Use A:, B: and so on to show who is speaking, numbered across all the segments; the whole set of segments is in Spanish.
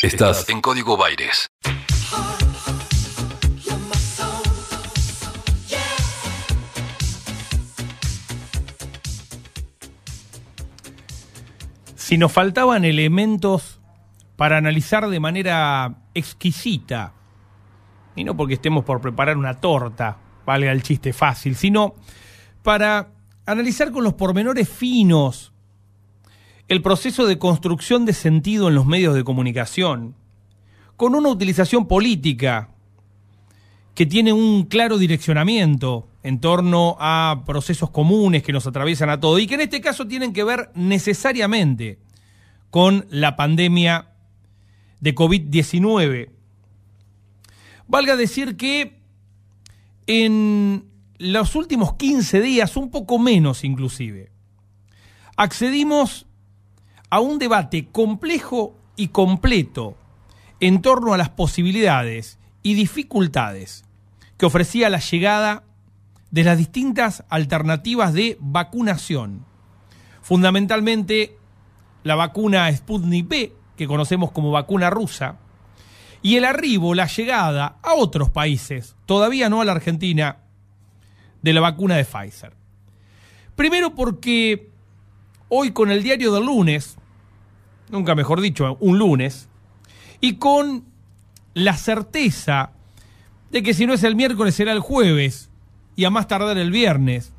A: Estás en Código Baires.
B: Si nos faltaban elementos para analizar de manera exquisita, y no porque estemos por preparar una torta, valga el chiste fácil, sino para analizar con los pormenores finos el proceso de construcción de sentido en los medios de comunicación, con una utilización política que tiene un claro direccionamiento en torno a procesos comunes que nos atraviesan a todos y que en este caso tienen que ver necesariamente con la pandemia de COVID-19. Valga decir que en los últimos 15 días, un poco menos inclusive, accedimos a un debate complejo y completo en torno a las posibilidades y dificultades que ofrecía la llegada de las distintas alternativas de vacunación. Fundamentalmente la vacuna Sputnik B, que conocemos como vacuna rusa, y el arribo, la llegada a otros países, todavía no a la Argentina, de la vacuna de Pfizer. Primero porque hoy con el diario del lunes, nunca mejor dicho, un lunes, y con la certeza de que si no es el miércoles será el jueves y a más tardar el viernes,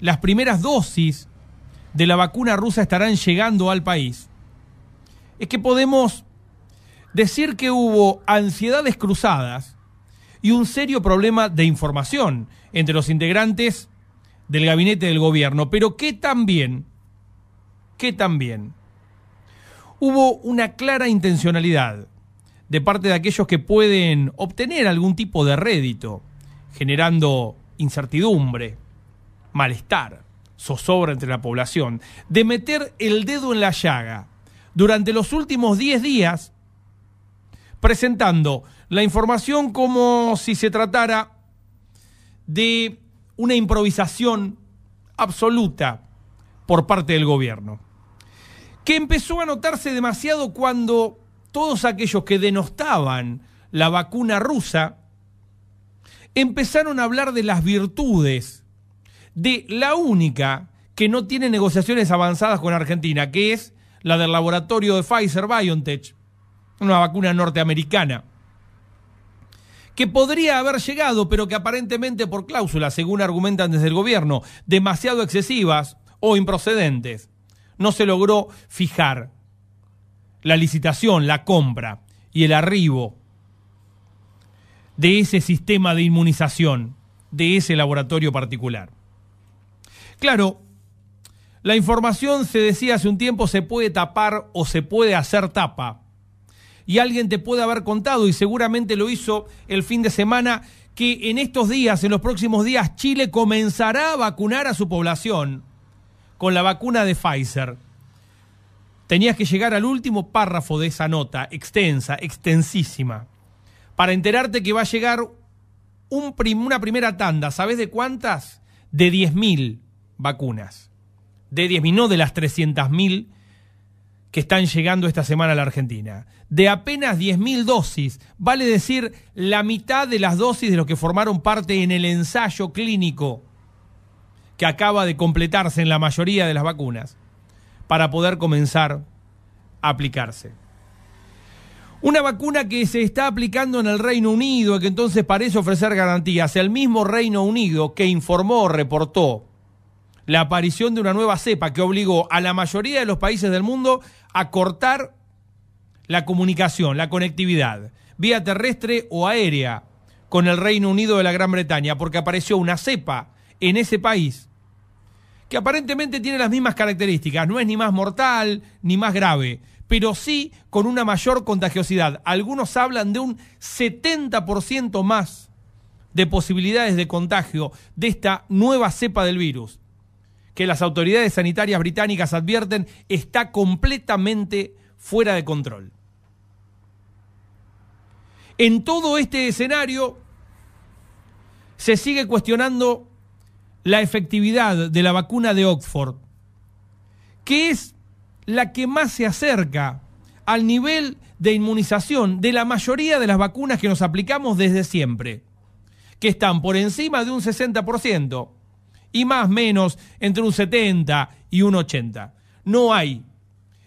B: las primeras dosis de la vacuna rusa estarán llegando al país, es que podemos decir que hubo ansiedades cruzadas y un serio problema de información entre los integrantes del gabinete del gobierno, pero que también, que también hubo una clara intencionalidad de parte de aquellos que pueden obtener algún tipo de rédito, generando incertidumbre, malestar, zozobra entre la población, de meter el dedo en la llaga durante los últimos 10 días, presentando la información como si se tratara de una improvisación absoluta por parte del gobierno, que empezó a notarse demasiado cuando todos aquellos que denostaban la vacuna rusa empezaron a hablar de las virtudes de la única que no tiene negociaciones avanzadas con Argentina, que es la del laboratorio de Pfizer BioNTech, una vacuna norteamericana, que podría haber llegado, pero que aparentemente por cláusulas, según argumentan desde el gobierno, demasiado excesivas o improcedentes, no se logró fijar la licitación, la compra y el arribo de ese sistema de inmunización, de ese laboratorio particular. Claro, la información, se decía hace un tiempo, se puede tapar o se puede hacer tapa. Y alguien te puede haber contado, y seguramente lo hizo el fin de semana, que en estos días, en los próximos días, Chile comenzará a vacunar a su población con la vacuna de Pfizer. Tenías que llegar al último párrafo de esa nota, extensa, extensísima, para enterarte que va a llegar un una primera tanda. ¿Sabes de cuántas? De 10.000 vacunas de 10.000, no de las 300.000 que están llegando esta semana a la Argentina. De apenas 10.000 dosis, vale decir la mitad de las dosis de los que formaron parte en el ensayo clínico que acaba de completarse en la mayoría de las vacunas para poder comenzar a aplicarse. Una vacuna que se está aplicando en el Reino Unido y que entonces parece ofrecer garantías. El mismo Reino Unido que informó, reportó la aparición de una nueva cepa que obligó a la mayoría de los países del mundo a cortar la comunicación, la conectividad, vía terrestre o aérea con el Reino Unido de la Gran Bretaña, porque apareció una cepa en ese país que aparentemente tiene las mismas características, no es ni más mortal ni más grave, pero sí con una mayor contagiosidad. Algunos hablan de un 70% más de posibilidades de contagio de esta nueva cepa del virus que las autoridades sanitarias británicas advierten está completamente fuera de control. En todo este escenario se sigue cuestionando la efectividad de la vacuna de Oxford, que es la que más se acerca al nivel de inmunización de la mayoría de las vacunas que nos aplicamos desde siempre, que están por encima de un 60% y más o menos entre un 70 y un 80. No hay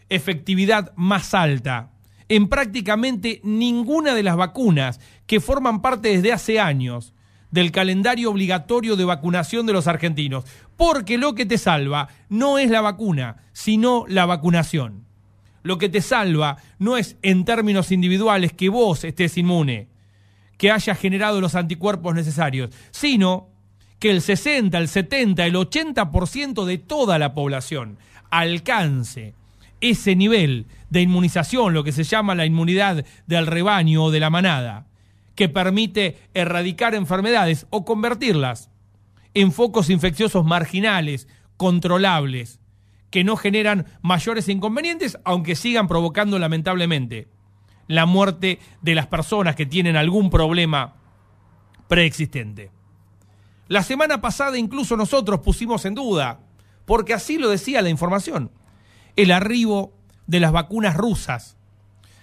B: efectividad más alta en prácticamente ninguna de las vacunas que forman parte desde hace años del calendario obligatorio de vacunación de los argentinos, porque lo que te salva no es la vacuna, sino la vacunación. Lo que te salva no es en términos individuales que vos estés inmune, que hayas generado los anticuerpos necesarios, sino que el 60, el 70, el 80% de toda la población alcance ese nivel de inmunización, lo que se llama la inmunidad del rebaño o de la manada, que permite erradicar enfermedades o convertirlas en focos infecciosos marginales, controlables, que no generan mayores inconvenientes, aunque sigan provocando lamentablemente la muerte de las personas que tienen algún problema preexistente. La semana pasada incluso nosotros pusimos en duda, porque así lo decía la información, el arribo de las vacunas rusas.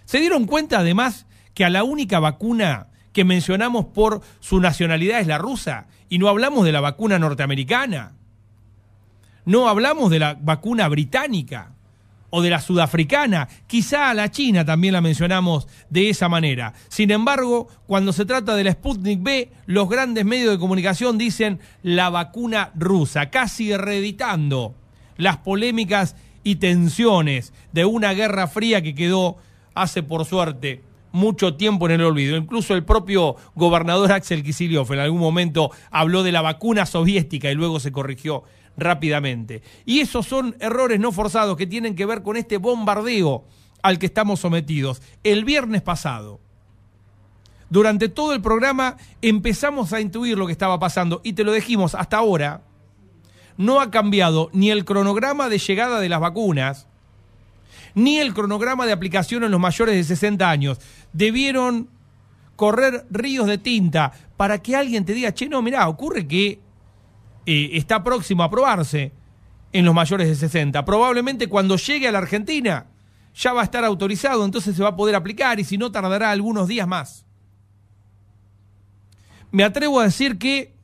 B: Se dieron cuenta además que a la única vacuna que mencionamos por su nacionalidad es la rusa y no hablamos de la vacuna norteamericana. No hablamos de la vacuna británica o de la sudafricana, quizá a la China también la mencionamos de esa manera. Sin embargo, cuando se trata de la Sputnik B, los grandes medios de comunicación dicen la vacuna rusa, casi reeditando las polémicas y tensiones de una guerra fría que quedó hace por suerte mucho tiempo en el olvido. Incluso el propio gobernador Axel Kicillof en algún momento habló de la vacuna soviética y luego se corrigió rápidamente. Y esos son errores no forzados que tienen que ver con este bombardeo al que estamos sometidos. El viernes pasado, durante todo el programa, empezamos a intuir lo que estaba pasando y te lo dijimos hasta ahora. No ha cambiado ni el cronograma de llegada de las vacunas, ni el cronograma de aplicación en los mayores de 60 años. Debieron correr ríos de tinta para que alguien te diga, che, no, mirá, ocurre que eh, está próximo a aprobarse en los mayores de 60. Probablemente cuando llegue a la Argentina ya va a estar autorizado, entonces se va a poder aplicar y si no tardará algunos días más. Me atrevo a decir que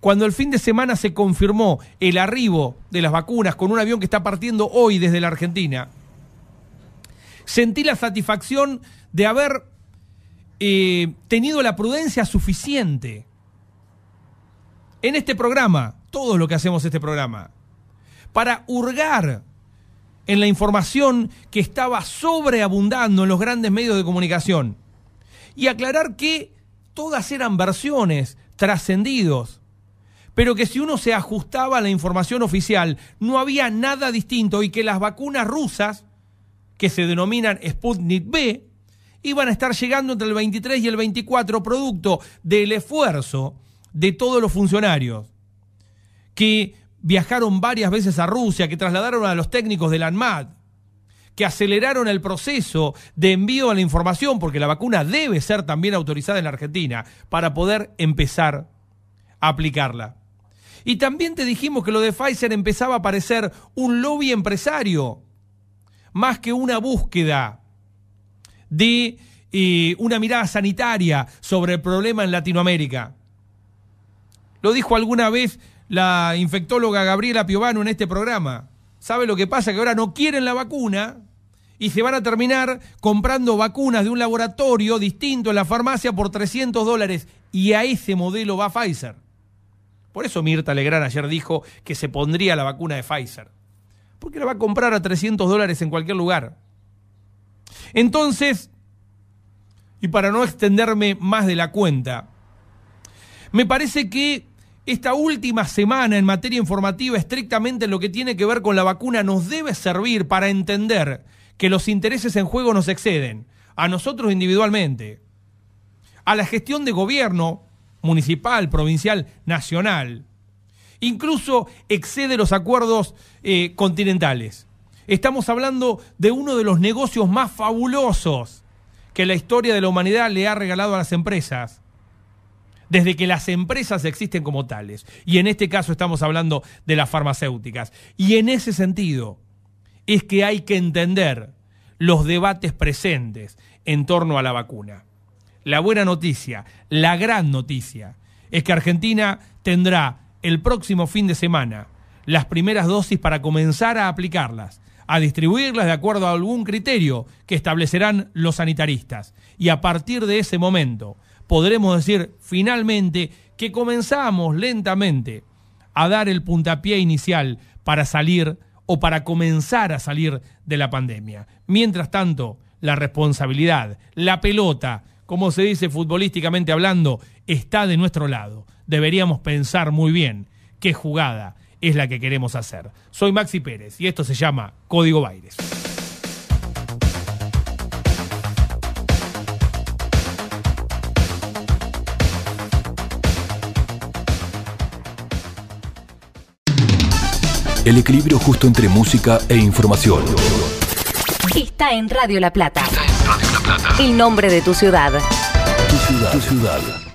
B: cuando el fin de semana se confirmó el arribo de las vacunas con un avión que está partiendo hoy desde la Argentina, sentí la satisfacción de haber eh, tenido la prudencia suficiente en este programa, todo lo que hacemos este programa, para hurgar en la información que estaba sobreabundando en los grandes medios de comunicación y aclarar que todas eran versiones, trascendidos, pero que si uno se ajustaba a la información oficial no había nada distinto y que las vacunas rusas, que se denominan Sputnik B, iban a estar llegando entre el 23 y el 24 producto del esfuerzo de todos los funcionarios que viajaron varias veces a Rusia, que trasladaron a los técnicos del ANMAT, que aceleraron el proceso de envío a la información, porque la vacuna debe ser también autorizada en la Argentina, para poder empezar a aplicarla. Y también te dijimos que lo de Pfizer empezaba a parecer un lobby empresario, más que una búsqueda de eh, una mirada sanitaria sobre el problema en Latinoamérica. Lo dijo alguna vez la infectóloga Gabriela Piovano en este programa. ¿Sabe lo que pasa? Que ahora no quieren la vacuna y se van a terminar comprando vacunas de un laboratorio distinto en la farmacia por 300 dólares. Y a ese modelo va Pfizer. Por eso Mirta Legrand ayer dijo que se pondría la vacuna de Pfizer. Porque la va a comprar a 300 dólares en cualquier lugar. Entonces, y para no extenderme más de la cuenta, me parece que esta última semana en materia informativa, estrictamente en lo que tiene que ver con la vacuna, nos debe servir para entender que los intereses en juego nos exceden, a nosotros individualmente, a la gestión de gobierno municipal, provincial, nacional, incluso excede los acuerdos eh, continentales. Estamos hablando de uno de los negocios más fabulosos que la historia de la humanidad le ha regalado a las empresas desde que las empresas existen como tales. Y en este caso estamos hablando de las farmacéuticas. Y en ese sentido es que hay que entender los debates presentes en torno a la vacuna. La buena noticia, la gran noticia, es que Argentina tendrá el próximo fin de semana las primeras dosis para comenzar a aplicarlas, a distribuirlas de acuerdo a algún criterio que establecerán los sanitaristas. Y a partir de ese momento podremos decir finalmente que comenzamos lentamente a dar el puntapié inicial para salir o para comenzar a salir de la pandemia. Mientras tanto, la responsabilidad, la pelota, como se dice futbolísticamente hablando, está de nuestro lado. Deberíamos pensar muy bien qué jugada es la que queremos hacer. Soy Maxi Pérez y esto se llama Código Baires.
A: El equilibrio justo entre música e información.
C: Está en Radio La Plata.
A: Está en Radio La Plata.
C: El nombre de tu ciudad.
A: Tu ciudad. Tu ciudad.